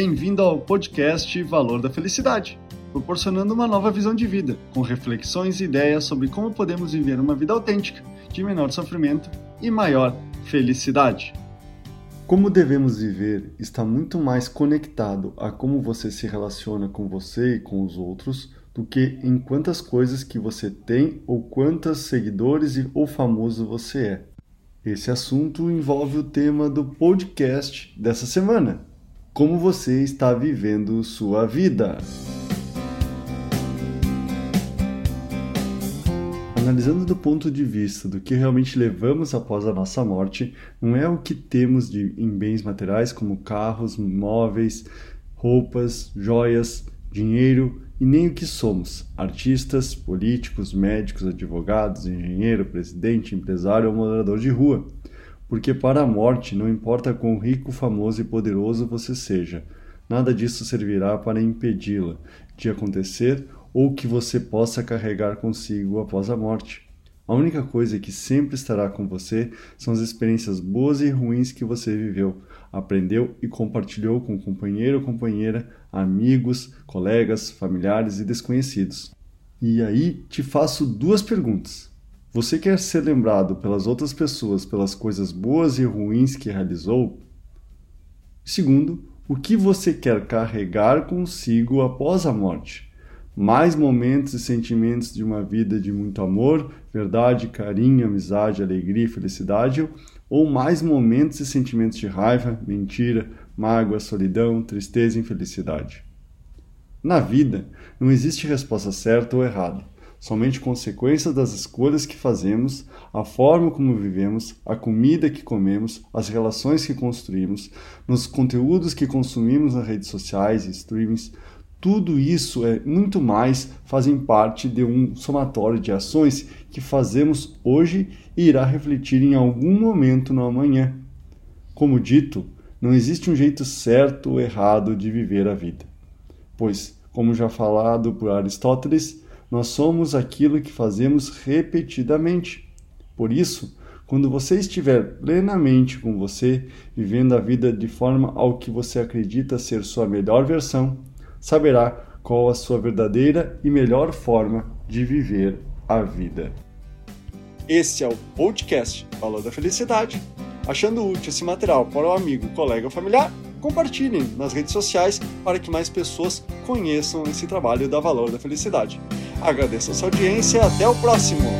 Bem-vindo ao podcast Valor da Felicidade, proporcionando uma nova visão de vida, com reflexões e ideias sobre como podemos viver uma vida autêntica, de menor sofrimento e maior felicidade. Como devemos viver está muito mais conectado a como você se relaciona com você e com os outros do que em quantas coisas que você tem ou quantos seguidores ou famoso você é. Esse assunto envolve o tema do podcast dessa semana. Como você está vivendo sua vida? Analisando do ponto de vista do que realmente levamos após a nossa morte, não é o que temos de, em bens materiais como carros, móveis, roupas, joias, dinheiro e nem o que somos: artistas, políticos, médicos, advogados, engenheiro, presidente, empresário ou morador de rua. Porque para a morte não importa quão rico, famoso e poderoso você seja, nada disso servirá para impedi-la de acontecer ou que você possa carregar consigo após a morte. A única coisa que sempre estará com você são as experiências boas e ruins que você viveu, aprendeu e compartilhou com companheiro ou companheira, amigos, colegas, familiares e desconhecidos. E aí te faço duas perguntas. Você quer ser lembrado pelas outras pessoas pelas coisas boas e ruins que realizou? Segundo, o que você quer carregar consigo após a morte? mais momentos e sentimentos de uma vida de muito amor, verdade, carinho, amizade, alegria felicidade, ou mais momentos e sentimentos de raiva, mentira, mágoa, solidão, tristeza e infelicidade. Na vida, não existe resposta certa ou errada, somente consequências das escolhas que fazemos, a forma como vivemos, a comida que comemos, as relações que construímos, nos conteúdos que consumimos nas redes sociais e streamings, tudo isso é muito mais fazem parte de um somatório de ações que fazemos hoje e irá refletir em algum momento no amanhã. Como dito, não existe um jeito certo ou errado de viver a vida. Pois, como já falado por Aristóteles, nós somos aquilo que fazemos repetidamente. Por isso, quando você estiver plenamente com você, vivendo a vida de forma ao que você acredita ser sua melhor versão, saberá qual a sua verdadeira e melhor forma de viver a vida. Esse é o podcast Valor da Felicidade. Achando útil esse material para o amigo, colega ou familiar, compartilhem nas redes sociais para que mais pessoas conheçam esse trabalho da Valor da Felicidade. Agradeço a sua audiência e até o próximo!